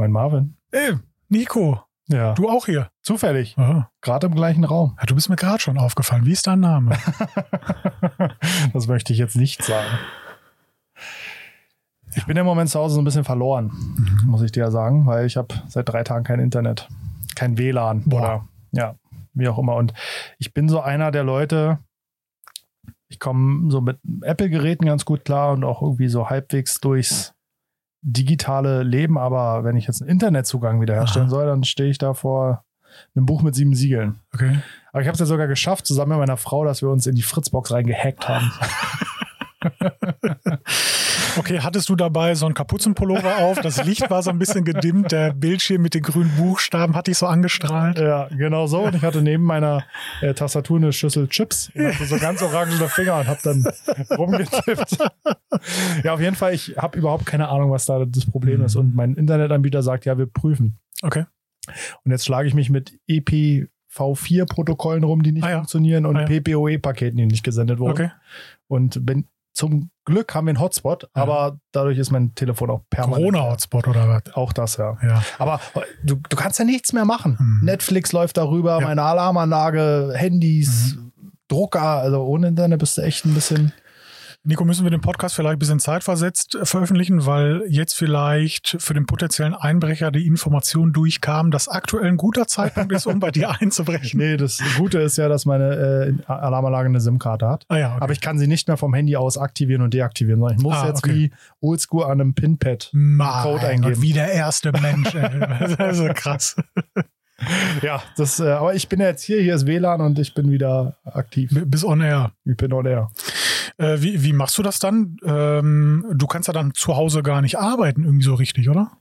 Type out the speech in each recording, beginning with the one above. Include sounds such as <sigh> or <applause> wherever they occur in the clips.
Mein Marvin. Ey, Nico, Ja. du auch hier. Zufällig. Gerade im gleichen Raum. Ja, du bist mir gerade schon aufgefallen. Wie ist dein Name? <laughs> das möchte ich jetzt nicht sagen. Ich bin im Moment zu Hause so ein bisschen verloren, muss ich dir ja sagen, weil ich habe seit drei Tagen kein Internet, kein WLAN Boah. oder ja, wie auch immer. Und ich bin so einer der Leute, ich komme so mit Apple-Geräten ganz gut klar und auch irgendwie so halbwegs durchs digitale Leben, aber wenn ich jetzt einen Internetzugang wiederherstellen Aha. soll, dann stehe ich da vor einem Buch mit sieben Siegeln. Okay. Aber ich habe es ja sogar geschafft, zusammen mit meiner Frau, dass wir uns in die Fritzbox reingehackt haben. <laughs> Okay, hattest du dabei so einen Kapuzenpullover auf? Das Licht war so ein bisschen gedimmt. Der Bildschirm mit den grünen Buchstaben hat dich so angestrahlt. ja, genau so. Und ich hatte neben meiner äh, Tastatur eine Schüssel Chips und hatte so ganz orangene Finger und habe dann rumgetippt. ja, auf jeden Fall, ich habe überhaupt keine Ahnung, was da das Problem ist. Und mein Internetanbieter sagt, ja, wir prüfen. Okay. Und jetzt schlage ich mich mit E EPv4-Protokollen rum, die nicht Ah ja. funktionieren und Ah ja. PPOE-Paketen, die nicht gesendet wurden. Okay. Und bin, zum Glück haben wir einen Hotspot, aber dadurch ist mein Telefon auch permanent. Corona-Hotspot oder was? Auch das, ja. Ja. Aber du, du kannst ja nichts mehr machen. Mhm. Netflix läuft darüber, Ja. Mhm. meine Alarmanlage, Handys, Drucker. Also ohne Internet bist du echt ein bisschen. Nico, müssen wir den Podcast vielleicht ein bisschen zeitversetzt veröffentlichen, weil jetzt vielleicht für den potenziellen Einbrecher die Information durchkam, dass aktuell ein guter Zeitpunkt ist, um bei dir einzubrechen. <laughs> Nee, das Gute ist ja, dass meine äh, Alarmanlage eine SIM-Karte hat. Ah ja, okay. Aber ich kann sie nicht mehr vom Handy aus aktivieren und deaktivieren, sondern ich muss Ah, jetzt okay. wie oldschool an einem Pinpad Code Gott, eingeben. wie der erste Mensch. Ey. <laughs> Also krass. <laughs> Ja, das, äh, aber ich bin ja jetzt hier, hier ist WLAN und ich bin wieder aktiv. Bis on air. Ich bin on air. Äh, wie, wie machst du das dann? Ähm, du kannst ja dann zu Hause gar nicht arbeiten, irgendwie so richtig, oder?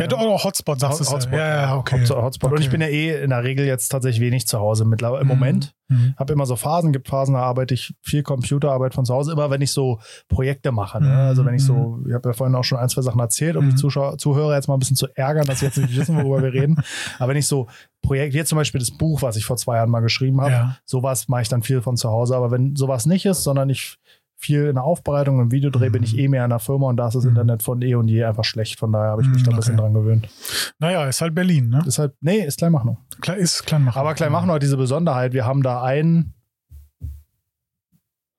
Ja, doch, oh, Hotspot sagst du. Hotspot. Ja, ja, okay. Hotspot. Hotspot. Und Okay. ich bin ja eh in der Regel jetzt tatsächlich wenig zu Hause mittlerweile im Mhm. Moment. Mhm. habe immer so Phasen, gibt Phasen, da arbeite ich viel Computerarbeit von zu Hause, immer wenn ich so Projekte mache. Ne? Mhm. Also wenn ich so, ich habe ja vorhin auch schon ein, zwei Sachen erzählt, um Mhm. die Zuschauer, Zuhörer jetzt mal ein bisschen zu ärgern, dass sie jetzt nicht wissen, worüber wir reden. <laughs> Aber wenn ich so Projekte, jetzt zum Beispiel das Buch, was ich vor zwei Jahren mal geschrieben habe, Ja. sowas mache ich dann viel von zu Hause. Aber wenn sowas nicht ist, sondern ich viel in der Aufbereitung im Videodreh, Mhm. bin ich eh mehr in der Firma und da ist das Mhm. Internet von eh und je einfach schlecht. Von daher habe ich mich Mhm, da ein bisschen okay. dran gewöhnt. Naja, ist halt Berlin, ne? Deshalb, nee, ist Kleinmachnow. Klar, ist Kleinmachnow. Aber Kleinmachnow hat diese Besonderheit. Wir haben da einen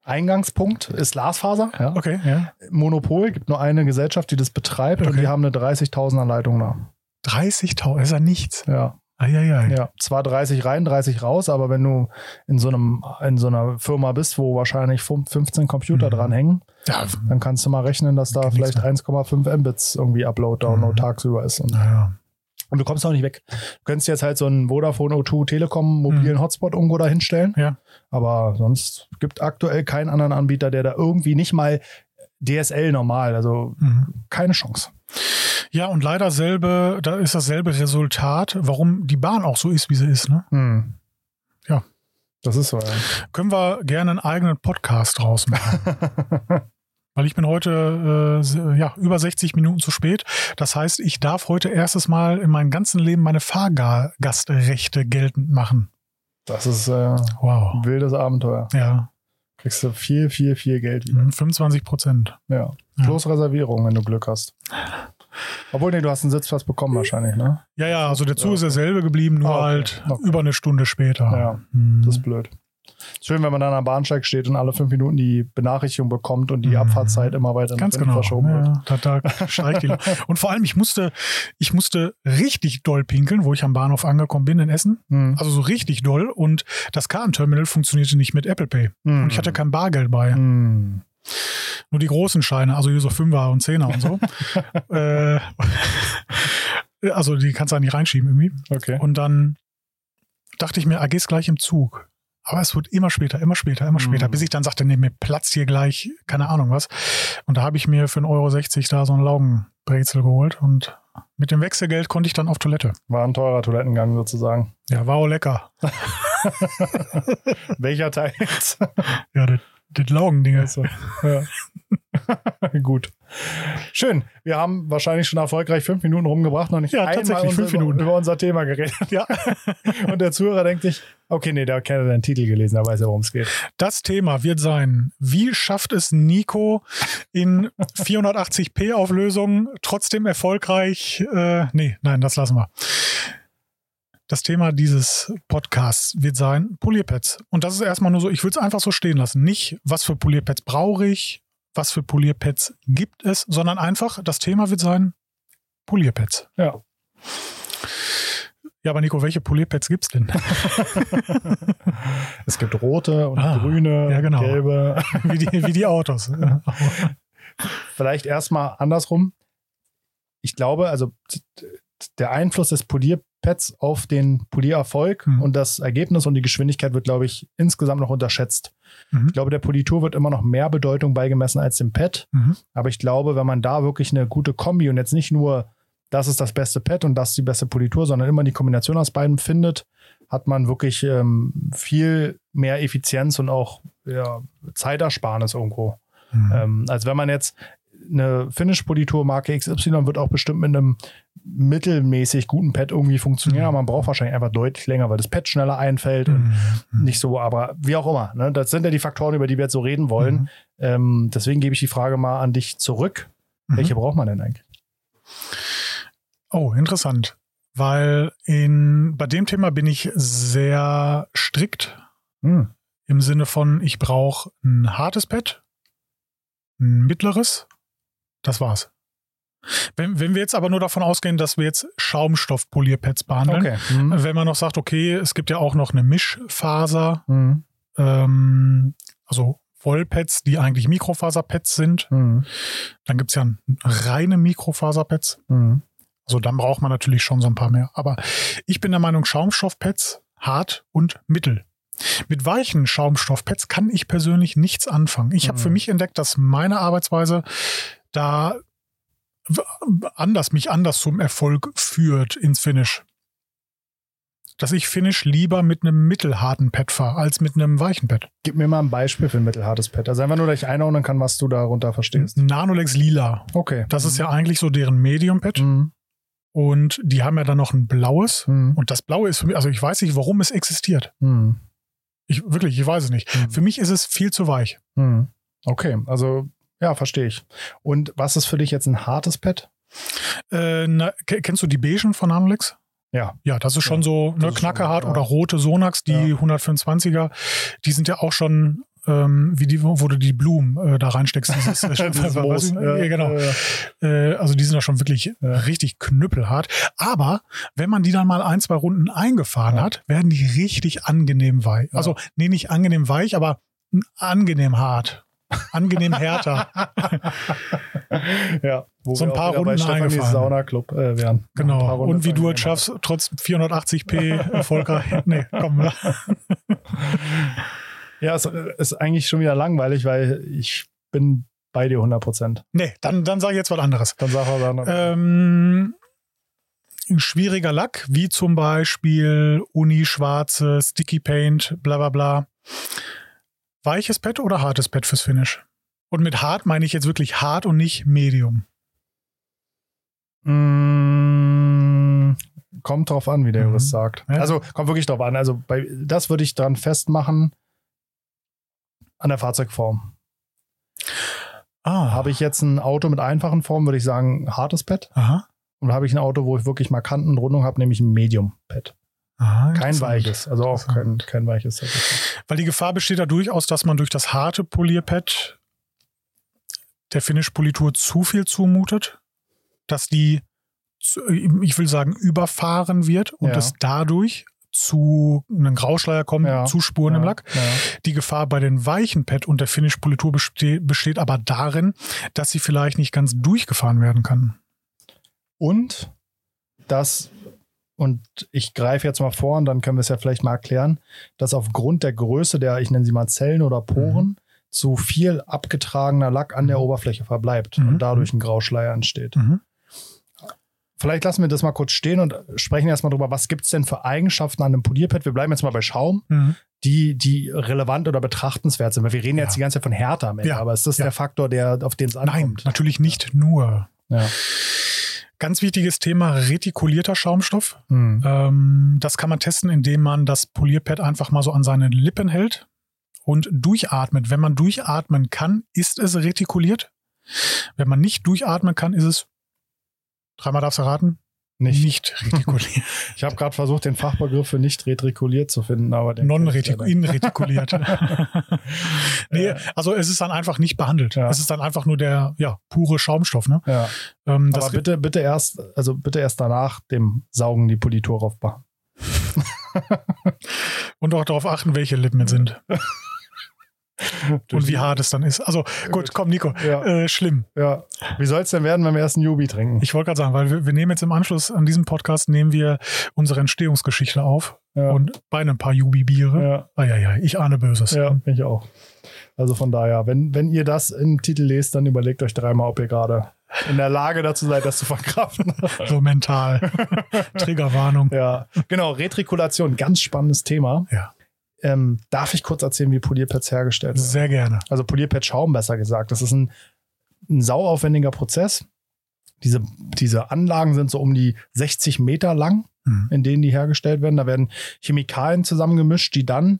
Eingangspunkt, ist Glasfaser. Ja. Okay, ja. Monopol, gibt nur eine Gesellschaft, die das betreibt und Okay. die haben eine 30.000er Leitung da. 30.000, ist ja nichts. Ja, Eieiei. ja. Zwar 30 rein, 30 raus, aber wenn du in so, einem, in so einer Firma bist, wo wahrscheinlich 15 Computer Mhm. dranhängen, Ja, dann kannst du mal rechnen, dass da Geht vielleicht nichts 1,5 Mbits irgendwie Upload, Download Mhm. tagsüber ist. Und, naja. und du kommst auch nicht weg. Du könntest jetzt halt so einen Vodafone O2 Telekom mobilen Hotspot irgendwo da hinstellen. Mhm. Ja. Aber sonst gibt aktuell keinen anderen Anbieter, der da irgendwie nicht mal DSL normal, also Mhm. keine Chance. Ja, und leider selbe, da ist dasselbe Resultat, warum die Bahn auch so ist, wie sie ist. Ne? Hm. Ja. Das ist so, ja. Können wir gerne einen eigenen Podcast draus machen. <laughs> Weil ich bin heute äh, ja, über 60 Minuten zu spät. Das heißt, ich darf heute erstes Mal in meinem ganzen Leben meine Fahrgastrechte geltend machen. Das ist äh, Wow. ein wildes Abenteuer. Ja, Kriegst du viel, viel, viel Geld wieder. mhm, 25 Prozent. Ja. Ja. Plus Reservierung, wenn du Glück hast. Obwohl, nee, du hast einen Sitzplatz bekommen wahrscheinlich, ne? Ja, ja, also der Zug Ja, ist derselbe geblieben, nur Ah, okay. halt Okay. über eine Stunde später. Ja, Mhm. Das ist blöd. Schön, wenn man dann am Bahnsteig steht und alle fünf Minuten die Benachrichtigung bekommt und die Mhm. Abfahrtzeit immer weiter Ganz genau. verschoben wird. Ja, da, da steigt die. <laughs> Und vor allem, ich musste, ich musste richtig doll pinkeln, wo ich am Bahnhof angekommen bin in Essen. Hm. Also so richtig doll. Und das Kartenterminal funktionierte nicht mit Apple Pay. Und ich hatte kein Bargeld bei. Nur die großen Scheine, also hier so Fünfer und Zehner und so. <laughs> äh, also die kannst du da nicht reinschieben irgendwie. Okay. Und dann dachte ich mir, ah, gehst gleich im Zug. Aber es wird immer später, immer später, immer später, Mhm. bis ich dann sagte, nee, mir platzt hier gleich, keine Ahnung was. Und da habe ich mir für 1,60 Euro da so ein Laugenbrezel geholt und mit dem Wechselgeld konnte ich dann auf Toilette. War ein teurer Toilettengang sozusagen. Ja, war auch lecker. <laughs> Welcher Teil jetzt? Ja, das, das Laugending. Also, ja. <laughs> Gut. Schön. Wir haben wahrscheinlich schon erfolgreich fünf Minuten rumgebracht, noch nicht Ja, einmal tatsächlich, unser, fünf Minuten. über unser Thema geredet. Ja. <laughs> Und der Zuhörer denkt sich, okay, nee, der hat ja den Titel gelesen, der weiß ja, worum es geht. Das Thema wird sein, wie schafft es Nico in 480p Auflösung trotzdem erfolgreich, äh, nee, nein, das lassen wir. Das Thema dieses Podcasts wird sein Polierpads. Und das ist erstmal nur so, ich würde es einfach so stehen lassen. Nicht, was für Polierpads brauche ich, was für Polierpads gibt es, sondern einfach, das Thema wird sein Polierpads. Ja. Ja, aber Nico, welche Polierpads gibt's denn? <laughs> Es gibt rote und Ah, grüne, ja, genau. gelbe. <laughs> wie, die, wie die Autos. <laughs> Vielleicht erstmal andersrum. Ich glaube, also der Einfluss des Polierpads auf den Poliererfolg Mhm. und das Ergebnis und die Geschwindigkeit wird, glaube ich, insgesamt noch unterschätzt. Mhm. Ich glaube, der Politur wird immer noch mehr Bedeutung beigemessen als dem Pad. Mhm. Aber ich glaube, wenn man da wirklich eine gute Kombi und jetzt nicht nur, das ist das beste Pad und das ist die beste Politur, sondern immer die Kombination aus beiden findet, hat man wirklich ähm, viel mehr Effizienz und auch ja, Zeitersparnis irgendwo. Mhm. Ähm, als wenn man jetzt eine Finish-Politur Marke XY wird auch bestimmt mit einem mittelmäßig guten Pad irgendwie funktionieren, Mhm. aber man braucht wahrscheinlich einfach deutlich länger, weil das Pad schneller einfällt und Mhm. nicht so, aber wie auch immer. Ne? Das sind ja die Faktoren, über die wir jetzt so reden wollen. Mhm. Ähm, deswegen gebe ich die Frage mal an dich zurück. Mhm. Welche braucht man denn eigentlich? Oh, interessant. Weil in, bei dem Thema bin ich sehr strikt Hm. im Sinne von, ich brauche ein hartes Pad, ein mittleres, das war's. Wenn, wenn wir jetzt aber nur davon ausgehen, dass wir jetzt Schaumstoffpolierpads behandeln, Okay. Hm. wenn man noch sagt, okay, es gibt ja auch noch eine Mischfaser, Hm. ähm, also Wollpads, die eigentlich Mikrofaserpads sind, Hm. dann gibt's ja reine Mikrofaserpads. Hm. Also dann braucht man natürlich schon so ein paar mehr. Aber ich bin der Meinung, Schaumstoffpads, hart und mittel. Mit weichen Schaumstoffpads kann ich persönlich nichts anfangen. Ich habe Mhm. für mich entdeckt, dass meine Arbeitsweise da anders, mich anders zum Erfolg führt ins Finish. Dass ich Finish lieber mit einem mittelharten Pad fahre, als mit einem weichen Pad. Gib mir mal ein Beispiel für ein mittelhartes Pad. Also einfach nur, dass ich einordnen kann, was du darunter verstehst. Nanolex Lila. Okay. Das ist ja eigentlich so deren Medium-Pad. Hm. Und die haben ja dann noch ein blaues. Hm. Und das Blaue ist für mich, also ich weiß nicht, warum es existiert. Hm. Ich, wirklich, ich weiß es nicht. Hm. Für mich ist es viel zu weich. Hm. Okay, also ja, verstehe ich. Und was ist für dich jetzt ein hartes Pad? Äh, na, ke- kennst du die Beigen von Nanolex? Ja. Ja, das ist schon Ja, so ne, knackerhart schon, ja. oder rote Sonax, die Ja. 125er, die sind ja auch schon ähm, wie die, wo du die Blumen äh, da reinsteckst. Dieses, äh, <laughs> Dieses Moos. ja, genau. Äh, also die sind ja schon wirklich äh, richtig knüppelhart. Aber wenn man die dann mal ein, zwei Runden eingefahren Ja. hat, werden die richtig angenehm weich. Also, nee, nicht angenehm weich, aber angenehm hart. Angenehm härter. ja, wo So ein wir paar auch wieder bei Runden eingefahren. Sauna Club äh, wären. Ein paar Genau. Und wie du fahren es schaffst, trotz 480p erfolgreich. nee, komm. <laughs> Ja, es äh, ist eigentlich schon wieder langweilig, weil ich bin bei dir 100 Prozent. Nee, dann, dann sage ich jetzt was anderes. Dann sag er dann. Ähm, ein schwieriger Lack, wie zum Beispiel Uni-Schwarze, Sticky Paint, bla bla bla. Weiches Pad oder hartes Pad fürs Finish? Und mit hart meine ich jetzt wirklich hart und nicht Medium. Mm, kommt drauf an, wie der Mhm. Jurist sagt. Ja. Also kommt wirklich drauf an. Also bei, das würde ich dran festmachen an der Fahrzeugform. Ah, Habe ich jetzt ein Auto mit einfachen Formen, würde ich sagen, hartes Pad. Aha. Und habe ich ein Auto, wo ich wirklich Markanten und Rundung habe, nämlich ein Medium-Pad. Aha, Kein weiches, also auch kein, kein weiches. Weil die Gefahr besteht da durchaus, dass man durch das harte Polierpad der Finish-Politur zu viel zumutet, dass die, ich will sagen, überfahren wird und Ja. es dadurch zu einem Grauschleier kommt, Ja. zu Spuren Ja, im Lack. Ja. Die Gefahr bei den weichen Pad und der Finish-Politur beste besteht aber darin, dass sie vielleicht nicht ganz durchgefahren werden kann. Und das, und ich greife jetzt mal vor und dann können wir es ja vielleicht mal erklären, dass aufgrund der Größe der, ich nenne sie mal Zellen oder Poren, zu viel abgetragener Lack an der Mhm. Oberfläche verbleibt Mhm. und dadurch ein Grauschleier entsteht. Mhm. vielleicht lassen wir das mal kurz stehen und sprechen erstmal drüber, was gibt es denn für Eigenschaften an einem Polierpad? Wir bleiben jetzt mal bei Schaum, Mhm. die, die relevant oder betrachtenswert sind. Weil wir reden jetzt Ja. die ganze Zeit von Härte am Ende, Ja. aber ist das Ja. der Faktor, der, auf den es Nein, ankommt? natürlich nicht nur. Ja. Ganz wichtiges Thema, retikulierter Schaumstoff. Hm. Ähm, das kann man testen, indem man das Polierpad einfach mal so an seine Lippen hält und durchatmet. Wenn man durchatmen kann, ist es retikuliert. Wenn man nicht durchatmen kann, ist es, dreimal darfst du raten, Nicht. nicht retikuliert. <laughs> Ich habe gerade versucht, den Fachbegriff für nicht retrikuliert zu finden, aber den. Non-inretikuliert. <laughs> <laughs> nee, Ja. also es ist dann einfach nicht behandelt. Ja. Es ist dann einfach nur der ja, pure Schaumstoff. Ne? Ja, Ähm, aber bitte, bitte erst, also bitte erst danach dem Saugen die Politur aufbauen. und auch darauf achten, welche Lippen es sind <laughs> und wie hart es dann ist. Also gut, komm, Nico. Ja, Äh, schlimm. ja. Wie soll es denn werden, wenn wir erst einen Jubi trinken? Ich wollte gerade sagen, weil wir, wir nehmen jetzt im Anschluss an diesem Podcast nehmen wir unsere Entstehungsgeschichte auf ja. und bei ein paar Jubi-Biere. ja, Eieiei, ich ahne Böses. ja, ich auch. Also von daher, wenn, wenn ihr das im Titel lest, dann überlegt euch dreimal, ob ihr gerade in der Lage dazu seid, das zu verkraften. So mental. <laughs> Triggerwarnung. ja, genau. Retrikulation, ganz spannendes Thema. Ja. Ähm, darf ich kurz erzählen, wie Polierpads hergestellt werden? Sehr gerne. Also Polierpad-Schaum besser gesagt. Das ist ein, ein sauaufwendiger Prozess. Diese, diese Anlagen sind so um die 60 Meter lang, Hm. in denen die hergestellt werden. Da werden Chemikalien zusammengemischt, die dann,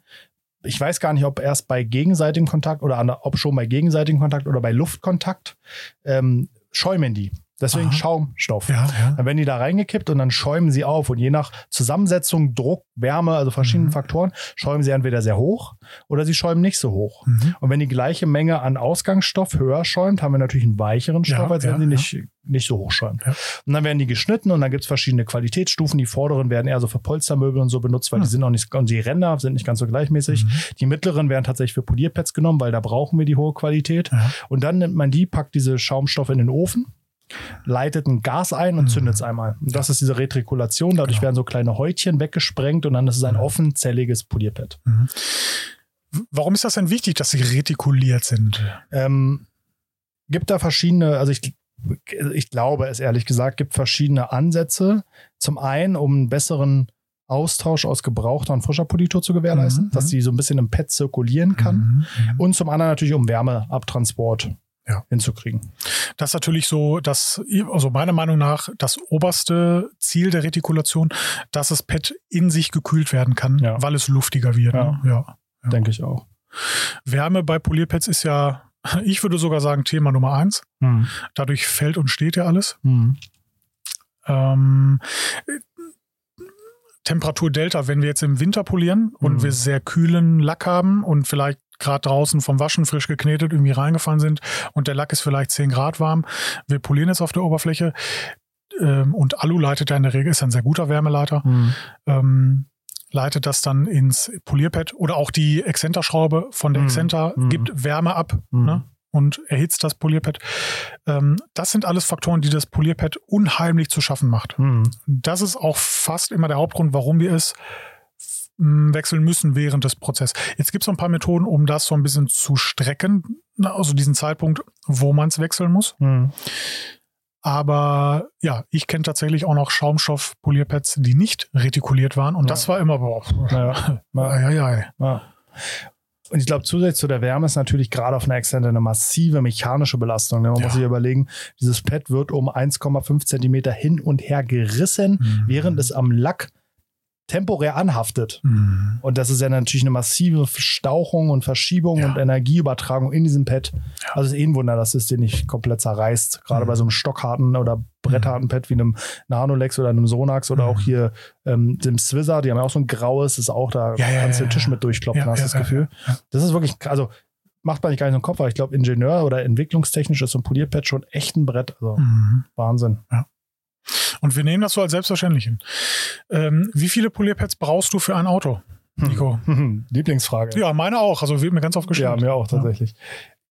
ich weiß gar nicht, ob erst bei gegenseitigem Kontakt oder an, ob schon bei gegenseitigem Kontakt oder bei Luftkontakt, ähm, schäumen die. Deswegen Aha. Schaumstoff. Ja, ja. Dann werden die da reingekippt und dann schäumen sie auf. Und je nach Zusammensetzung, Druck, Wärme, also verschiedenen Mhm. Faktoren, schäumen sie entweder sehr hoch oder sie schäumen nicht so hoch. Mhm. Und wenn die gleiche Menge an Ausgangsstoff höher schäumt, haben wir natürlich einen weicheren Stoff, Ja, als wenn sie nicht, nicht so hoch schäumt. Ja. Und dann werden die geschnitten und dann gibt es verschiedene Qualitätsstufen. Die vorderen werden eher so für Polstermöbel und so benutzt, weil Hm. die sind auch nicht, und die Ränder sind nicht ganz so gleichmäßig. Mhm. Die mittleren werden tatsächlich für Polierpads genommen, weil da brauchen wir die hohe Qualität. Und dann nimmt man die, packt diese Schaumstoffe in den Ofen, leitet ein Gas ein und Mhm. zündet es einmal. Und das ist diese Retrikulation. Dadurch Genau. werden so kleine Häutchen weggesprengt und dann ist es ein Mhm. offenzelliges Polierpad. Mhm. Warum ist das denn wichtig, dass sie retikuliert sind? Ähm, gibt da verschiedene, also ich, ich glaube es ehrlich gesagt, gibt verschiedene Ansätze. Zum einen, um einen besseren Austausch aus gebrauchter und frischer Politur zu gewährleisten, Mhm, dass mhm. die so ein bisschen im Pad zirkulieren kann. Mhm. Und zum anderen natürlich, um Wärmeabtransport Ja. hinzukriegen. Das ist natürlich so, dass, also meiner Meinung nach, das oberste Ziel der Retikulation, dass das Pad in sich gekühlt werden kann, Ja. weil es luftiger wird. Ja. Ne? ja. Denke ich auch. Wärme bei Polierpads ist ja, <laughs> ich würde sogar sagen, Thema Nummer eins. Hm. Dadurch fällt und steht ja alles. Hm. Ähm, Temperatur Delta, wenn wir jetzt im Winter polieren und Mhm. wir sehr kühlen Lack haben und vielleicht gerade draußen vom Waschen frisch geknetet irgendwie reingefallen sind und der Lack ist vielleicht 10 Grad warm, wir polieren jetzt auf der Oberfläche ähm, und Alu leitet ja in der Regel, ist ein sehr guter Wärmeleiter, Hm. ähm, leitet das dann ins Polierpad oder auch die Exzenterschraube von der Mhm. Exzenter Mhm. gibt Wärme ab Mhm. ne? und erhitzt das Polierpad. Ähm, das sind alles Faktoren, die das Polierpad unheimlich zu schaffen macht. Hm. Das ist auch fast immer der Hauptgrund, warum wir es wechseln müssen während des Prozesses. Jetzt gibt es ein paar Methoden, um das so ein bisschen zu strecken, also diesen Zeitpunkt, wo man es wechseln muss. Hm. Aber ja, ich kenne tatsächlich auch noch Schaumstoff-Polierpads, die nicht retikuliert waren. Und Ja. das war immer, boah, Ja. <laughs> Ja. Und ich glaube, zusätzlich zu der Wärme ist natürlich gerade auf einer Extende eine massive mechanische Belastung. Ne? Man muss sich überlegen, dieses Pad wird um 1,5 Zentimeter hin und her gerissen, Mhm. während es am Lack temporär anhaftet. Mhm. Und das ist ja natürlich eine massive Stauchung und Verschiebung Ja. und Energieübertragung in diesem Pad. Also es ist eh ein Wunder, dass es den nicht komplett zerreißt. Gerade Mhm. bei so einem stockharten oder brettharten Pad wie einem Nanolex oder einem Sonax oder Mhm. auch hier ähm, dem Swizzer, die haben ja auch so ein graues, ist auch da, Ja, ja, kannst du ja, den Tisch ja. mit durchklopfen, Ja, hast du ja, das ja, Gefühl. ja. Das ist wirklich, also macht man nicht gar nicht so einen Kopf, aber ich glaube, Ingenieur oder entwicklungstechnisch ist so ein Polierpad schon echt ein Brett. Also Mhm. Wahnsinn. Und wir nehmen das so als selbstverständlich hin. Ähm, wie viele Polierpads brauchst du für ein Auto, Nico? <laughs> Lieblingsfrage. Ja, meine auch. Also wird mir ganz oft Ja, gestellt. mir auch tatsächlich.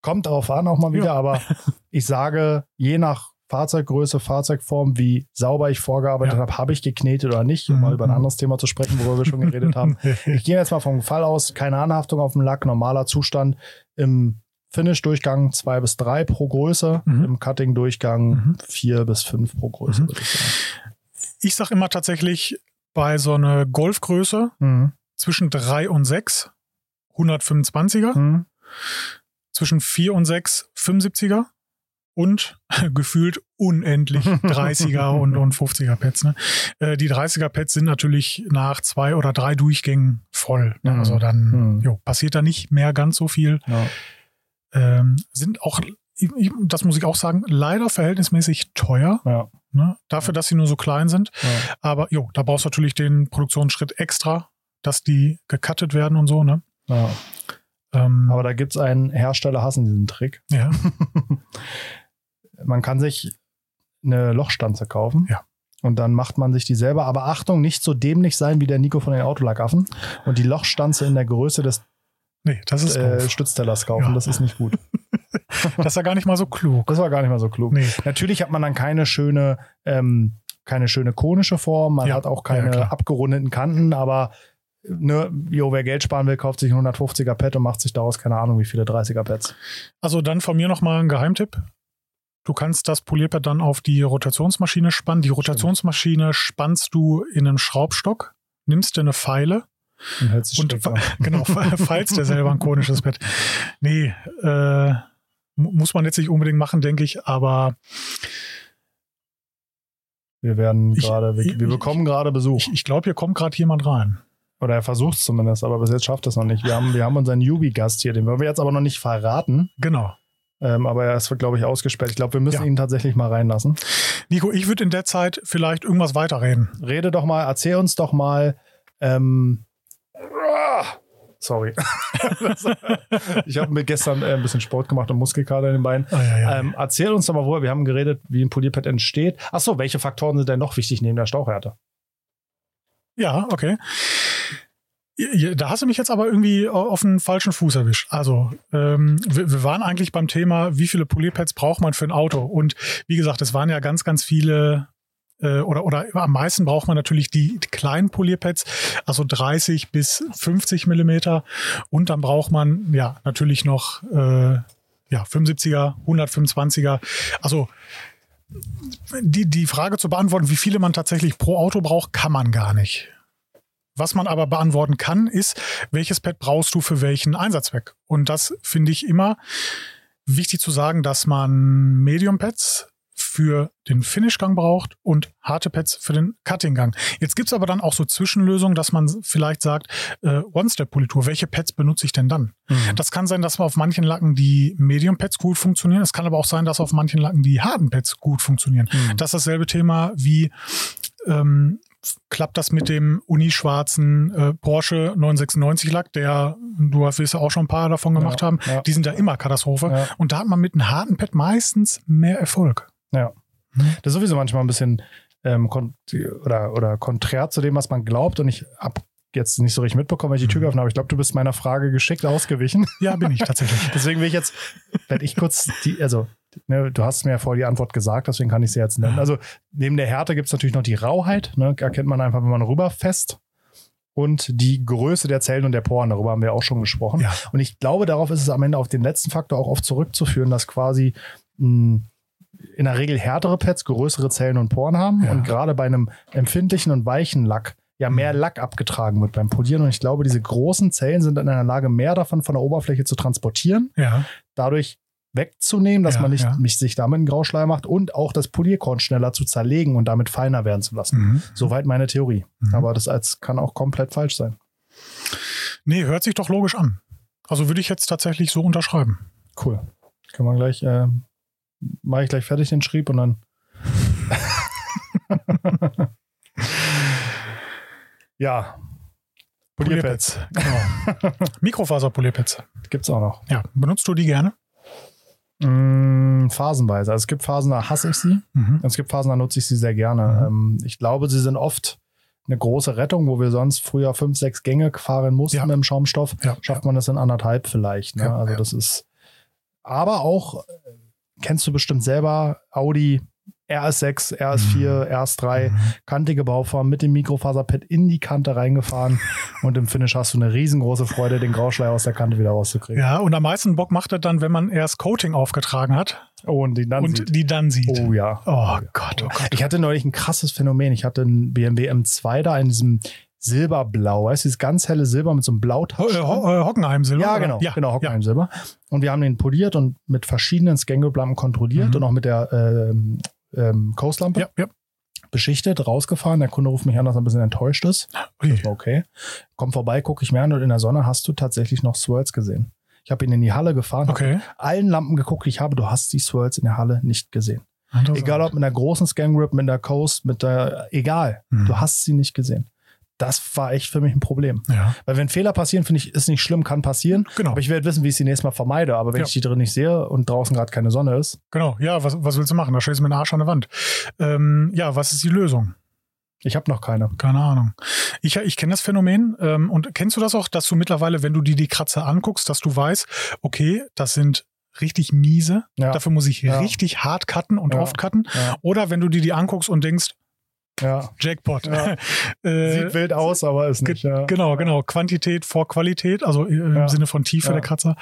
Kommt darauf an, auch mal wieder, Ja. aber <laughs> ich sage, je nach Fahrzeuggröße, Fahrzeugform, wie sauber ich vorgearbeitet Ja. habe, habe ich geknetet oder nicht, um Mhm. mal über ein anderes Thema zu sprechen, worüber wir schon geredet haben. <laughs> Ich gehe jetzt mal vom Fall aus, keine Anhaftung auf dem Lack, normaler Zustand. Im Finish-Durchgang zwei bis drei pro Größe, Mhm. im Cutting-Durchgang Mhm. vier bis fünf pro Größe, Mhm. würde ich sagen. Ich sag immer tatsächlich bei so einer Golfgröße Mhm. zwischen 3 und 6 125er, Mhm. zwischen 4 und 6 75er und <laughs> gefühlt unendlich <laughs> 30er und, und 50er Pads. Ne? Äh, die 30er Pads sind natürlich nach zwei oder drei Durchgängen voll. Ne? Mhm. Also dann Mhm. jo, passiert da nicht mehr ganz so viel. Ja. Ähm, sind auch, das muss ich auch sagen, leider verhältnismäßig teuer. Ja. Ne? Dafür, dass sie nur so klein sind. Ja. Aber jo, da brauchst du natürlich den Produktionsschritt extra, dass die gecuttet werden und so. Ne? Ja. Ähm, Aber da gibt es einen Hersteller, hassen diesen Trick. ja. <laughs> Man kann sich eine Lochstanze kaufen. Ja. Und dann macht man sich die selber. Aber Achtung, nicht so dämlich sein wie der Nico von den Autolackaffen und die Lochstanze in der Größe des Nee, das ist äh, doof. Stütztellers kaufen. Ja. Das ist nicht gut. <laughs> Das ja gar nicht mal so klug. Das war gar nicht mal so klug. Nee. Natürlich hat man dann keine schöne, ähm, keine schöne konische Form, man Ja, hat auch ja, keine klar. abgerundeten Kanten, aber ne, jo, wer Geld sparen will, kauft sich ein 150er Pad und macht sich daraus keine Ahnung wie viele 30er Pads. Also dann von mir nochmal ein Geheimtipp. Du kannst das Polierpad dann auf die Rotationsmaschine spannen. Die Rotationsmaschine spannst du in einen Schraubstock, nimmst dir eine Feile Und <laughs> genau, feilst dir selber ein konisches Pad. Nee, äh, mu- muss man jetzt nicht unbedingt machen, denke ich, aber Wir werden gerade, wir, wir bekommen gerade Besuch. ich, ich glaube, hier kommt gerade jemand rein. Oder er versucht es zumindest, aber bis jetzt schafft er es noch nicht. Wir haben, wir haben unseren Yubi-Gast hier, den wollen wir jetzt aber noch nicht verraten. Genau. Ähm, aber er ist, glaube ich, ausgesperrt. Ich glaube, wir müssen Ja. ihn tatsächlich mal reinlassen. Nico, ich würde in der Zeit vielleicht irgendwas weiterreden. Rede doch mal, erzähl uns doch mal. Ähm, sorry. <laughs> ich habe mir gestern äh, ein bisschen Sport gemacht und Muskelkater in den Beinen. Ah, ja, ja. Ähm, erzähl uns doch mal, worüber wir haben geredet, wie ein Polierpad entsteht. Achso, welche Faktoren sind denn noch wichtig neben der Stauchhärte? Ja, okay. Da hast du mich jetzt aber irgendwie auf den falschen Fuß erwischt. Also, ähm, wir, wir waren eigentlich beim Thema, wie viele Polierpads braucht man für ein Auto? Und wie gesagt, es waren ja ganz, ganz viele äh, oder, oder am meisten braucht man natürlich die, die kleinen Polierpads, also 30 bis 50 Millimeter. Und dann braucht man ja natürlich noch äh, ja, 75er, 125er. Also die, die Frage zu beantworten, wie viele man tatsächlich pro Auto braucht, kann man gar nicht. Was man aber beantworten kann, ist, welches Pad brauchst du für welchen Einsatzzweck? Und das finde ich immer wichtig zu sagen, dass man Medium-Pads für den Finishgang braucht und harte Pads für den Cuttinggang. Jetzt gibt es aber dann auch so Zwischenlösungen, dass man vielleicht sagt, äh, One-Step-Politur, welche Pads benutze ich denn dann? Das kann sein, dass auf manchen Lacken die Medium-Pads gut funktionieren. Es kann aber auch sein, dass auf manchen Lacken die harten Pads gut funktionieren. Mhm. Das ist dasselbe Thema wie ähm, klappt das mit dem unischwarzen äh, Porsche 996 Lack, der du wirst ja auch schon ein paar davon gemacht Ja, haben. ja. Die sind ja immer Katastrophe. Ja. Und da hat man mit einem harten Pad meistens mehr Erfolg. Ja. Das ist sowieso manchmal ein bisschen ähm, oder, oder konträr zu dem, was man glaubt. Und ich habe jetzt nicht so richtig mitbekommen, weil ich die Tür Mhm. geöffnet habe. Ich glaube, du bist meiner Frage geschickt ausgewichen. <laughs> Ja, bin ich tatsächlich. <laughs> Deswegen will ich jetzt, werde ich kurz die, also, ne, du hast mir ja vorher die Antwort gesagt, deswegen kann ich sie jetzt nennen. Also, neben der Härte gibt es natürlich noch die Rauheit, ne, erkennt man einfach, wenn man rüberfest. Und die Größe der Zellen und der Poren, darüber haben wir auch schon gesprochen. Ja. Und ich glaube, darauf ist es am Ende auf den letzten Faktor auch oft zurückzuführen, dass quasi mh, in der Regel härtere Pads größere Zellen und Poren haben Ja. und gerade bei einem empfindlichen und weichen Lack ja mehr Mhm. Lack abgetragen wird beim Polieren. Und ich glaube, diese großen Zellen sind in der Lage, mehr davon von der Oberfläche zu transportieren, Ja. dadurch wegzunehmen, dass Ja, man nicht ja. mich sich damit einen Grauschleier macht und auch das Polierkorn schneller zu zerlegen und damit feiner werden zu lassen. Mhm. Soweit meine Theorie. Mhm. Aber das als kann auch komplett falsch sein. Nee, hört sich doch logisch an. Also würde ich jetzt tatsächlich so unterschreiben. Cool. Können wir gleich, äh, mache ich gleich fertig den Schrieb und dann. <laughs> ja. Polierpads Genau. <laughs> Mikrofaser-Polierpads. gibt's auch noch. Ja, benutzt du die gerne? Mm, phasenweise. Also es gibt Phasen, da hasse ich sie. Mhm. Es gibt Phasen, da nutze ich sie sehr gerne. Ähm, ich glaube, sie sind oft eine große Rettung, wo wir sonst früher fünf, sechs Gänge fahren mussten Ja. im Schaumstoff. Ja. Schafft man das in anderthalb vielleicht. Ne? Ja, also das ist. Aber auch, äh, kennst du bestimmt selber, Audi RS6, RS4, RS3, kantige Bauform mit dem Mikrofaserpad in die Kante reingefahren <laughs> und im Finish hast du eine riesengroße Freude, den Grauschleier aus der Kante wieder rauszukriegen. Ja, und am meisten Bock macht er dann, wenn man erst Coating aufgetragen hat Oh, und die dann und sieht. die dann sieht. Oh ja. Oh Gott, oh Gott. Ich hatte neulich ein krasses Phänomen. Ich hatte einen BMW M2 da in diesem Silberblau, weißt du, dieses ganz helle Silber mit so einem Blautouch. Ho äh, äh, Hockenheim-Silber? Ja, genau, Ja, genau, ja. Hockenheim Silber. Und wir haben den poliert und mit verschiedenen Scangle-Lampen kontrolliert Mhm. und auch mit der ähm, ähm, Coastlampe Ja, ja. beschichtet, rausgefahren. Der Kunde ruft mich an, dass er ein bisschen enttäuscht ist. Das war okay. Komm vorbei, gucke ich mir an und in der Sonne hast du tatsächlich noch Swirls gesehen. Ich habe ihn in die Halle gefahren, Okay. allen Lampen geguckt, ich habe. Du hast die Swirls in der Halle nicht gesehen. Egal ob mit einer großen Scan Grip, mit der Coast, mit der, egal. Mhm. Du hast sie nicht gesehen. Das war echt für mich ein Problem. Ja, Weil wenn Fehler passieren, finde ich, ist nicht schlimm, kann passieren. genau. Aber ich werde wissen, wie ich sie nächstes Mal vermeide. Aber wenn Ja. ich die drin nicht sehe und draußen gerade keine Sonne ist, Genau, ja, was, was willst du machen? Da stellst du mit dem Arsch an der Wand. Ähm, ja, was ist die Lösung? ich habe noch keine. Keine Ahnung. Ich, ich kenne das Phänomen ähm, und kennst du das auch, dass du mittlerweile, wenn du dir die Kratzer anguckst, dass du weißt, okay, das sind richtig miese, Ja. dafür muss ich richtig hart cutten und oft cutten. Oder wenn du dir die anguckst und denkst, ja. Jackpot. Ja. <laughs> äh, Sieht wild aus, aber ist nicht. Ja. Genau, genau. Quantität vor Qualität, also äh, im Ja. Sinne von Tiefe der Kratzer.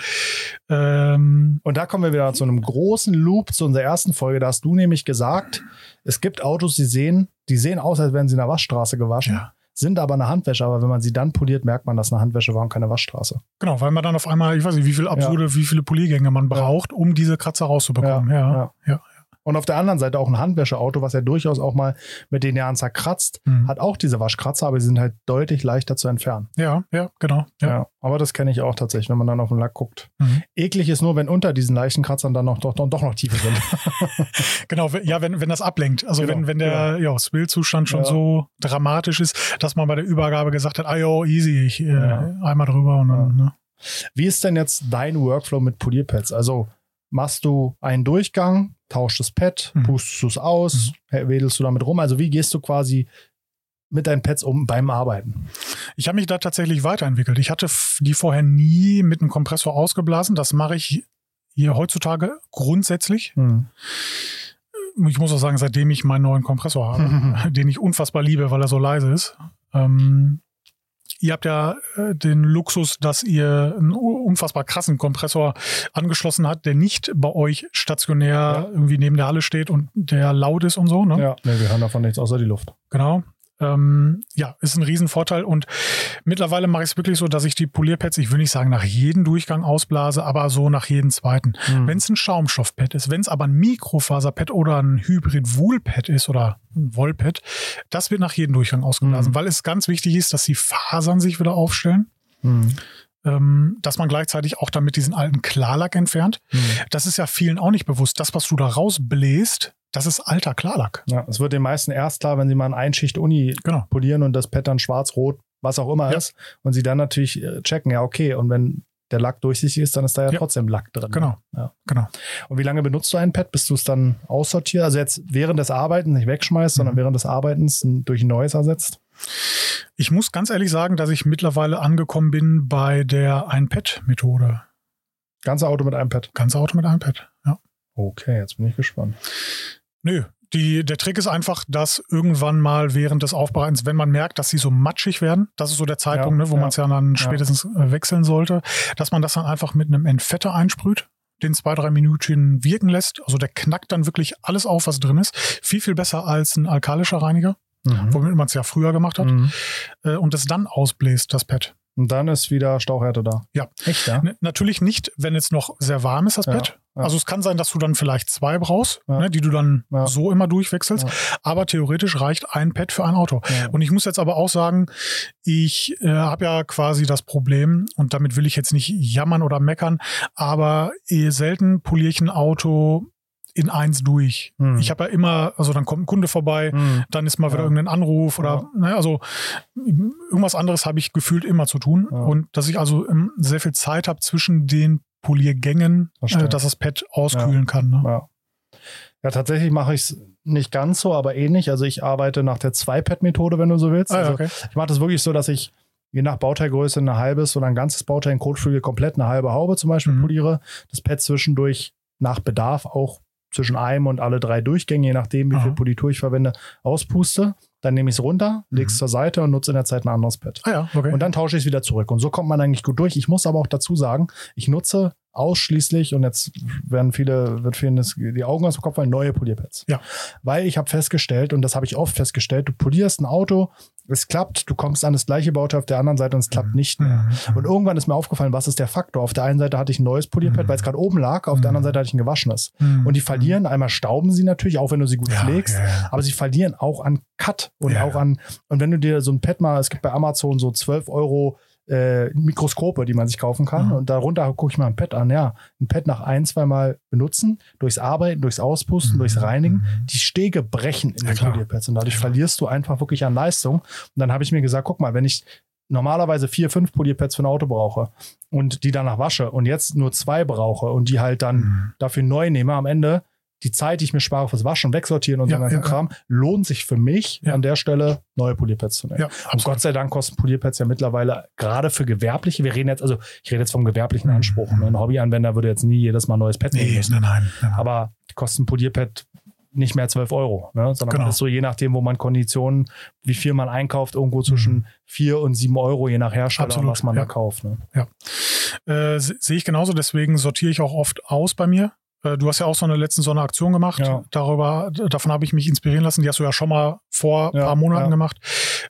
Ähm, Und da kommen wir wieder zu einem großen Loop zu unserer ersten Folge. Da hast du nämlich gesagt, es gibt Autos, die sehen, die sehen aus, als wären sie in der Waschstraße gewaschen, sind aber eine Handwäsche. Aber wenn man sie dann poliert, merkt man, dass eine Handwäsche war und keine Waschstraße. Genau, weil man dann auf einmal, ich weiß nicht, wie viel absurde, wie viele Poliergänge man braucht, um diese Kratzer rauszubekommen. Ja, ja. Und auf der anderen Seite auch ein Handwäscheauto, was ja durchaus auch mal mit den Jahren zerkratzt, Mhm. hat auch diese Waschkratzer, aber sie sind halt deutlich leichter zu entfernen. Ja, ja, genau. Ja. Ja. aber das kenne ich auch tatsächlich, wenn man dann auf den Lack guckt. Mhm. Eklig ist nur, wenn unter diesen leichten Kratzern dann noch, doch, doch, doch noch tiefer sind. <laughs> Genau, ja, wenn, wenn das ablenkt. Also Genau, wenn, wenn der ja, Spill-Zustand schon Ja. so dramatisch ist, dass man bei der Übergabe gesagt hat, ah jo, easy, ich äh, einmal drüber und dann, ne? Wie ist denn jetzt dein Workflow mit Polierpads? Also machst du einen Durchgang, tauschst das Pad, Mhm. pustest du es aus, wedelst du damit rum? Also wie gehst du quasi mit deinen Pads um beim Arbeiten? Ich habe mich da tatsächlich weiterentwickelt. Ich hatte die vorher nie mit einem Kompressor ausgeblasen. Das mache ich hier heutzutage grundsätzlich. Hm. Ich muss auch sagen, seitdem ich meinen neuen Kompressor habe, <laughs> den ich unfassbar liebe, weil er so leise ist. Ähm, ihr habt ja äh, den Luxus, dass ihr einen unfassbar krassen Kompressor angeschlossen habt, der nicht bei euch stationär Ja. irgendwie neben der Halle steht und der laut ist und so. Ne? Ja, nee, wir hören davon nichts außer die Luft. Genau. Ähm, ja, ist ein Riesenvorteil und mittlerweile mache ich es wirklich so, dass ich die Polierpads, ich will nicht sagen nach jedem Durchgang ausblase, aber so nach jedem zweiten. Hm. Wenn es ein Schaumstoffpad ist, wenn es aber ein Mikrofaserpad oder ein Hybrid-Wool-Pad ist oder ein Wollpad, das wird nach jedem Durchgang ausgeblasen, Mhm. weil es ganz wichtig ist, dass die Fasern sich wieder aufstellen, Hm. ähm, dass man gleichzeitig auch damit diesen alten Klarlack entfernt. Hm. Das ist ja vielen auch nicht bewusst. Das, was du da rausbläst, das ist alter Klarlack. Ja, es wird den meisten erst klar, wenn sie mal eine Einschicht-Uni Genau. polieren und das Pad dann schwarz, rot, was auch immer Ja. ist. Und sie dann natürlich äh, checken, ja, okay. Und wenn der Lack durchsichtig ist, dann ist da ja, Ja. trotzdem Lack drin. Genau. Ja. Genau. Und wie lange benutzt du ein Pad, bis du es dann aussortierst? Also jetzt während des Arbeitens nicht wegschmeißt, sondern Mhm. während des Arbeitens durch ein neues ersetzt? Ich muss ganz ehrlich sagen, dass ich mittlerweile angekommen bin bei der Ein-Pad-Methode. Ganze Auto mit einem Pad. Ganze Auto mit einem Pad. Ja. Okay, jetzt bin ich gespannt. Nö. Die, der Trick ist einfach, dass irgendwann mal während des Aufbereitens, wenn man merkt, dass sie so matschig werden, das ist so der Zeitpunkt, Ja, ne, wo ja. man es ja dann spätestens äh, wechseln sollte, dass man das dann einfach mit einem Entfetter einsprüht, den zwei, drei Minütchen wirken lässt. Also der knackt dann wirklich alles auf, was drin ist. Viel, viel besser als ein alkalischer Reiniger, Mhm. womit man es ja früher gemacht hat. Mhm. Äh, und das dann ausbläst, das Pad. Und dann ist wieder Stauchhärte da. Ja. Echt, ja? Natürlich nicht, wenn es noch sehr warm ist, das Ja, Bett. Ja. Also es kann sein, dass du dann vielleicht zwei brauchst, Ja. ne, die du dann Ja. so immer durchwechselst. Ja. Aber theoretisch reicht ein Pad für ein Auto. Ja. Und ich muss jetzt aber auch sagen, ich äh, habe ja quasi das Problem, und damit will ich jetzt nicht jammern oder meckern, aber eh selten poliere ich ein Auto in eins durch. Mhm. Ich habe ja immer, also dann kommt ein Kunde vorbei, Mhm. dann ist mal wieder Ja. irgendein Anruf oder ne, also irgendwas anderes habe ich gefühlt immer zu tun Ja. und dass ich also ähm, sehr viel Zeit habe zwischen den Poliergängen, Verstehe. äh, dass das Pad auskühlen kann. Ne? Ja. ja, tatsächlich mache ich es nicht ganz so, aber ähnlich. Also ich arbeite nach der Zwei-Pad-Methode, wenn du so willst. Ah, ja, also okay. Ich mache das wirklich so, dass ich je nach Bauteilgröße ein halbes oder ein ganzes Bauteil, ein Kotflügel komplett eine halbe Haube zum Beispiel Mhm. poliere. Das Pad zwischendurch nach Bedarf auch zwischen einem und alle drei Durchgänge, je nachdem, wie Aha. viel Politur ich verwende, auspuste. Dann nehme ich es runter, lege es Mhm. zur Seite und nutze in der Zeit ein anderes Pad. Ah ja, okay. Und dann tausche ich es wieder zurück. Und so kommt man eigentlich gut durch. Ich muss aber auch dazu sagen, ich nutze ausschließlich, und jetzt werden viele, wird vielen das, die Augen aus dem Kopf fallen, neue Polierpads. Ja. Weil ich habe festgestellt, und das habe ich oft festgestellt, du polierst ein Auto, es klappt, du kommst an das gleiche Bauteil auf der anderen Seite und es klappt nicht mehr. Mhm. Und irgendwann ist mir aufgefallen, was ist der Faktor? Auf der einen Seite hatte ich ein neues Polierpad, Mhm. weil es gerade oben lag, auf der anderen Seite hatte ich ein gewaschenes. Mhm. Und die verlieren, einmal stauben sie natürlich, auch wenn du sie gut ja, pflegst, ja. aber sie verlieren auch an Cut und Ja. auch an, und wenn du dir so ein Pad mal, es gibt bei Amazon so 12 Euro äh, Mikroskope, die man sich kaufen kann. Mhm. Und darunter gucke ich mal ein Pad an. Ja, ein Pad nach ein, zwei Mal benutzen, durchs Arbeiten, durchs Auspusten, Mhm. durchs Reinigen. Mhm. Die Stege brechen in Ja, den. Polierpads und dadurch Ja. verlierst du einfach wirklich an Leistung. Und dann habe ich mir gesagt, guck mal, wenn ich normalerweise vier, fünf Polierpads für ein Auto brauche und die danach wasche und jetzt nur zwei brauche und die halt dann Mhm. dafür neu nehme, am Ende die Zeit, die ich mir spare fürs Waschen, wegsortieren und Ja, so ganzen ja, ja. Kram, lohnt sich für mich Ja. an der Stelle, neue Polierpads zu nehmen. Ja, Und Gott sei Dank kosten Polierpads ja mittlerweile gerade für gewerbliche, wir reden jetzt, also ich rede jetzt vom gewerblichen Mhm. Anspruch. Ne? Ein Hobbyanwender würde jetzt nie jedes Mal ein neues Pad nehmen Nee, nein, nein. nein. Aber kosten ein Polierpad nicht mehr 12 Euro, ne? sondern Genau. das ist so je nachdem, wo man Konditionen, wie viel man einkauft, irgendwo zwischen Mhm. 4 und 7 Euro, je nach Hersteller, Absolut, was man ja. da kauft. Ne? Äh, se- Sehe ich genauso, deswegen sortiere ich auch oft aus bei mir. Äh, Du hast ja auch so eine letzten so eine Aktion gemacht. Ja. Darüber, davon habe ich mich inspirieren lassen. Die hast du ja schon mal vor ein Ja, paar Monaten ja. gemacht.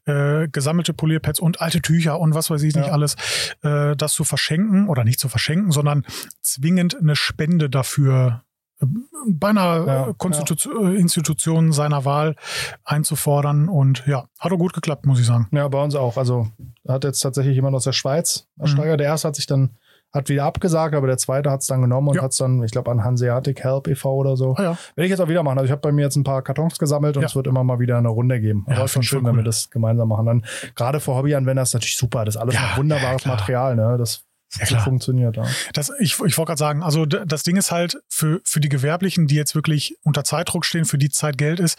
Äh, gesammelte Polierpads und alte Tücher und was weiß ich nicht alles. Äh, das zu verschenken oder nicht zu verschenken, sondern zwingend eine Spende dafür äh, bei einer äh, Institution seiner Wahl einzufordern. Und ja, hat auch gut geklappt, muss ich sagen. Ja, bei uns auch. Also hat jetzt tatsächlich jemand aus der Schweiz Mhm. ersteigert. Der erste hat sich dann hat wieder abgesagt, aber der zweite hat es dann genommen und Ja. hat es dann, ich glaube, an Hanseatic Help e.V. oder so. Ah ja, Werde ich jetzt auch wieder machen. Also ich habe bei mir jetzt ein paar Kartons gesammelt und Ja. es wird immer mal wieder eine Runde geben. Ja, Aber ist schon schön, voll wenn wir cool. das gemeinsam machen. Dann gerade für Hobbyanwender ist natürlich super. Das ist alles wunderbares. Material, ne? Das Ja, klar. funktioniert. Ja. Das, ich ich wollte gerade sagen, also das Ding ist halt für, für die Gewerblichen, die jetzt wirklich unter Zeitdruck stehen, für die Zeit Geld ist,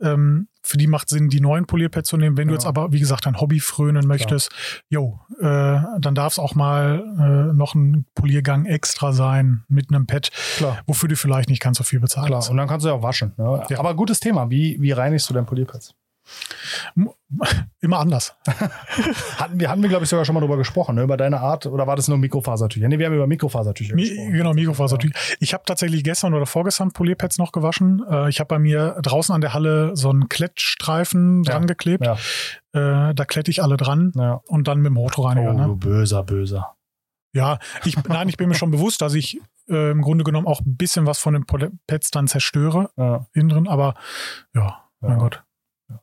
ähm, für die macht Sinn, die neuen Polierpads zu nehmen. Wenn du Ja. jetzt aber, wie gesagt, dein Hobby frönen möchtest, jo, äh, dann darf es auch mal äh, noch ein Poliergang extra sein mit einem Pad, Klar. wofür du vielleicht nicht ganz so viel bezahlst. Klar, und dann kannst du ja auch waschen. Ne? Ja. Aber gutes Thema. Wie, wie reinigst du dein Polierpads? <laughs> Immer anders. <laughs> Hatten wir, hatten wir glaube ich, sogar schon mal drüber gesprochen, ne? über deine Art, oder war das nur Mikrofasertücher? Nee, wir haben über Mikrofasertücher Mi gesprochen. genau, Mikrofasertücher. Ich habe tatsächlich gestern oder vorgestern Polierpads noch gewaschen. Äh, ich habe bei mir draußen an der Halle so einen Klettstreifen Ja. dran geklebt. Ja, Äh, da klette ich alle dran ja. und dann mit dem Motorreiniger. Oh, Ne? du böser, böser. Ja, ich, <laughs> nein, ich bin mir schon bewusst, dass ich äh, im Grunde genommen auch ein bisschen was von den Pads dann zerstöre Ja. innen drin, aber ja, mein Ja. Gott.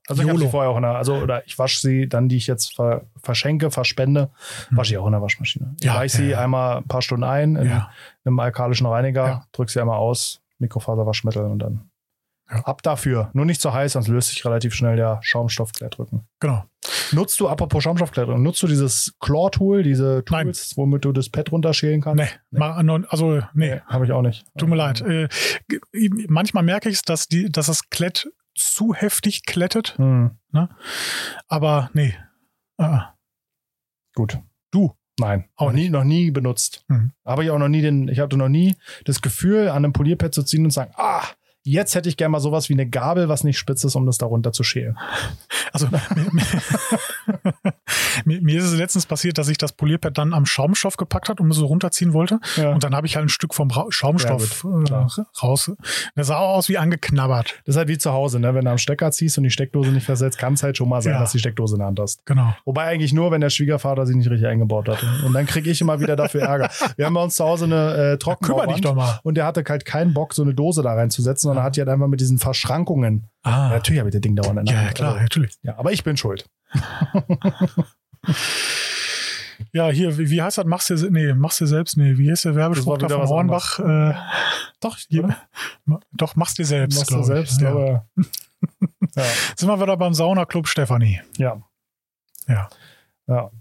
Also ich habe sie vorher auch in der, also oder ich wasche sie, dann die ich jetzt ver, verschenke, verspende, Hm. wasche ich auch in der Waschmaschine. Ich Ja, weiche ja, sie ja. einmal ein paar Stunden ein in Ja, einem alkalischen Reiniger, Ja. drück sie einmal aus, Mikrofaserwaschmittel und dann Ja. ab dafür. Nur nicht zu heiß, sonst löst sich relativ schnell der Schaumstoffklettdrücken. genau. Nutzt du, apropos Schaumstoffklettern, nutzt du dieses Claw-Tool, diese Nein. Tools, womit du das Pad runterschälen kannst? Nee, non- also nee, habe ich auch nicht. tut mir leid. Äh, manchmal merke ich es, dass, die, dass das Klett zu heftig klettet, Hm, aber nee. Äh, gut. Du? Nein, Auch nie, noch nie benutzt. Mhm. Habe ich auch noch nie den, ich hatte noch nie das Gefühl, an einem Polierpad zu ziehen und zu sagen, ah, jetzt hätte ich gerne mal sowas wie eine Gabel, was nicht spitz ist, um das darunter zu schälen. Also <laughs> mir, mir, ist es letztens passiert, dass ich das Polierpad dann am Schaumstoff gepackt hat und so runterziehen wollte. Ja. Und dann habe ich halt ein Stück vom Ra Schaumstoff Ja, äh, raus. Der sah aus wie angeknabbert. Das ist halt wie zu Hause, ne? wenn du am Stecker ziehst und die Steckdose nicht versetzt, kann es halt schon mal sein, Ja. dass die Steckdose in der Hand hast. Genau. Wobei eigentlich nur, wenn der Schwiegervater sie nicht richtig eingebaut hat. Und dann kriege ich immer wieder dafür Ärger. Wir haben bei uns zu Hause eine äh, Kümmer dich Trockenbauwand doch mal. und der hatte halt keinen Bock, so eine Dose da reinzusetzen, sondern hat die halt einfach mit diesen Verschrankungen. Ah. Ja, natürlich habe ich das Ding dauernd in der Ja, Hand. klar, Also, natürlich. ja, aber ich bin schuld. <laughs> Ja, hier, wie, wie heißt das? Machst du, nee, machst du selbst? Nee, wie ist der Werbespruch da von Hornbach? Äh, Doch, hier, doch, machst du selbst. machst du glaub ich. selbst, ja. <laughs> ja. Sind wir wieder beim Saunaclub Stefanie. ja. Ja. Ja.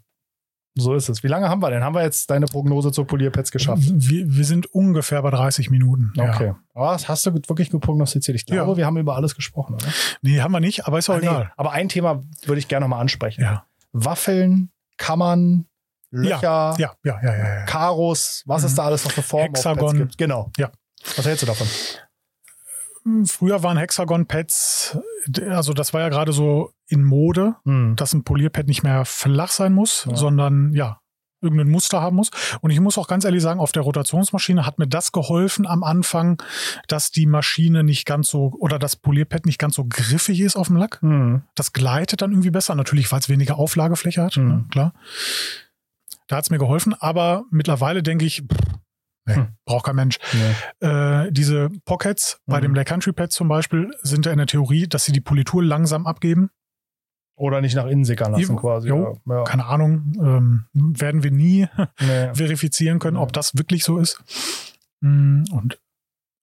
So ist es. Wie lange haben wir denn? Haben wir jetzt deine Prognose zur Polierpads geschafft? Wir, wir sind ungefähr bei 30 Minuten. Ja. Okay. Aber das hast du wirklich gut prognostiziert. Ich glaube, Ja. wir haben über alles gesprochen, oder? Nee, haben wir nicht, aber ist auch Ah, nee. egal. Aber ein Thema würde ich gerne nochmal ansprechen. Ja. Waffeln, Kammern, Löcher, Ja, ja, ja, ja, ja. Karos, was Mhm. es da alles noch für Formen auf Hexagon. Pads gibt. Genau. Ja. Was hältst du davon? Früher waren Hexagon-Pads, also das war ja gerade so in Mode, Hm. dass ein Polierpad nicht mehr flach sein muss, Ja. sondern ja, irgendein Muster haben muss. Und ich muss auch ganz ehrlich sagen, auf der Rotationsmaschine hat mir das geholfen am Anfang, dass die Maschine nicht ganz so oder das Polierpad nicht ganz so griffig ist auf dem Lack. Hm. Das gleitet dann irgendwie besser, natürlich, weil es weniger Auflagefläche hat, Mhm. ne, klar. Da hat es mir geholfen, aber mittlerweile denke ich, pff, nee, Hm. braucht kein Mensch. Nee. Äh, diese Pockets bei Mhm. dem Lake Country Pad zum Beispiel sind ja in der Theorie, dass sie die Politur langsam abgeben. Oder nicht nach innen sickern lassen Jo. quasi. Jo. Ja. Keine Ahnung, ähm, werden wir nie <laughs> Nee. verifizieren können, ob das wirklich so ist. Mm, Und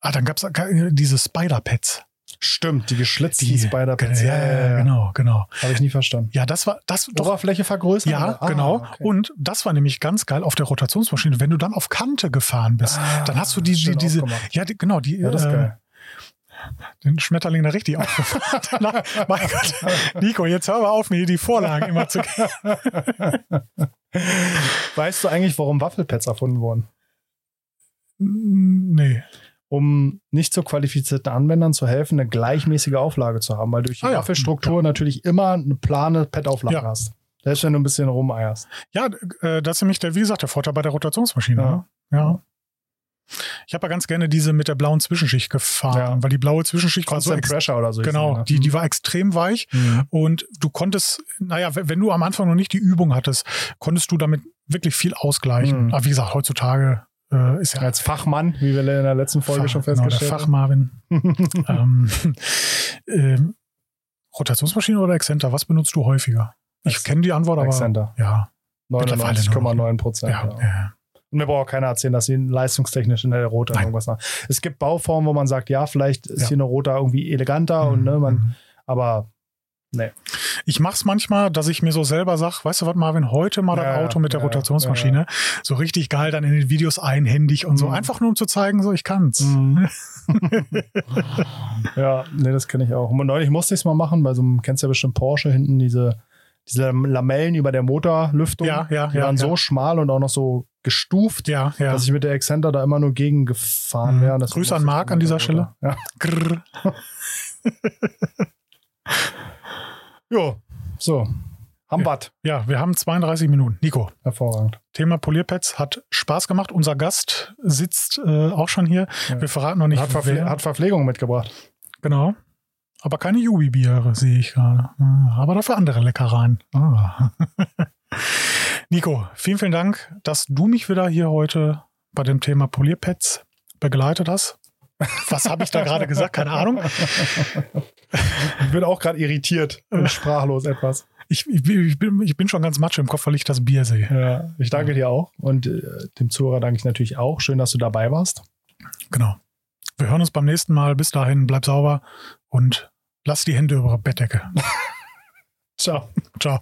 ah, dann gab es diese Spider-Pads. Stimmt, die geschlitzten Spider-Pads. Ja, ja, ja, genau, genau. Habe ich nie verstanden. Ja, das war das doch. Oberfläche vergrößern? Ja, Ah, genau. okay. Und das war nämlich ganz geil auf der Rotationsmaschine. Wenn du dann auf Kante gefahren bist, Ah, dann hast du die, die diese, aufgemacht. ja, die, genau, die, Ja, das ist äh, geil. den Schmetterling da richtig aufgefahren. <laughs> Mein Gott, Nico, jetzt hör mal auf, mir die Vorlagen immer zu geben. <laughs> Weißt du eigentlich, warum Waffelpads erfunden wurden? Nee. Um nicht so qualifizierten Anwendern zu helfen, eine gleichmäßige Auflage zu haben, weil durch die Ah ja. Waffelstruktur natürlich immer eine plane Pad-Auflage Ja. hast. Selbst wenn du ein bisschen rumeierst. Ja, äh, das ist nämlich der, wie gesagt, der Vorteil bei der Rotationsmaschine. Ja. ne? ja. Ich habe ja ganz gerne diese mit der blauen Zwischenschicht gefahren, Ja. weil die blaue Zwischenschicht war so Constant Pressure oder so. Genau, ne? die, die war extrem weich Mhm. und du konntest, naja, wenn wenn du am Anfang noch nicht die Übung hattest, konntest du damit wirklich viel ausgleichen. Mhm. Aber wie gesagt, heutzutage äh, ist ja Als Fachmann, wie wir in der letzten Folge Fach- schon genau, festgestellt Fachmarvin. haben. <laughs> ähm, ähm, Rotationsmaschine oder Exzenter, was benutzt du häufiger? Ich kenne die Antwort, aber Accenter. ja, Mittlerweile nur noch. 99,9 Prozent. ja, Ja. ja. Und mir braucht auch keiner erzählen, dass sie leistungstechnisch in der Rota Nein. irgendwas nach. Es gibt Bauformen, wo man sagt, ja, vielleicht ist Ja. hier eine Rota irgendwie eleganter und ne, man, Mhm. aber Ich mach's manchmal, dass ich mir so selber sag, weißt du was, Marvin, heute mal Ja, das ja, Auto mit der ja, Rotationsmaschine. So richtig geil dann in den Videos einhändig und so. Mhm. Einfach nur um zu zeigen, so ich kann's. <laughs> ja, nee, das kenne ich auch. Und neulich musste ich es mal machen, bei so einem, kennst du ja bestimmt Porsche, hinten diese, diese Lamellen über der Motorlüftung. Ja, ja, die ja, waren ja. so schmal und auch noch so gestuft, Ja, ja. dass ich mit der Excenter da immer nur gegen gefahren Mhm. wäre. Grüße an Marc an dieser Rota. Ja. <laughs> Jo, so. Hambat. Ja, wir haben 32 Minuten. Nico, Hervorragend. Thema Polierpads hat Spaß gemacht. Unser Gast sitzt äh, auch schon hier. Ja. Wir verraten noch nicht, Hat, Verpfle hat Verpflegung mitgebracht. Genau. Aber keine Jubi-Biere sehe ich gerade. Ah, Aber dafür andere Leckereien. Ah. <laughs> Nico, vielen, vielen Dank, dass du mich wieder hier heute bei dem Thema Polierpads begleitet hast. Was habe ich da gerade gesagt? Keine Ahnung. <laughs> Ich bin auch gerade irritiert und <laughs> sprachlos etwas. Ich, ich, bin- ich, bin, schon ganz matsch im Kopf, weil ich das Bier sehe. Ja, ich danke dir auch und äh, dem Zuhörer danke ich natürlich auch. Schön, dass du dabei warst. Genau. Wir hören uns beim nächsten Mal. Bis dahin, bleib sauber und lass die Hände über Bettdecke. <laughs> Ciao. Ciao.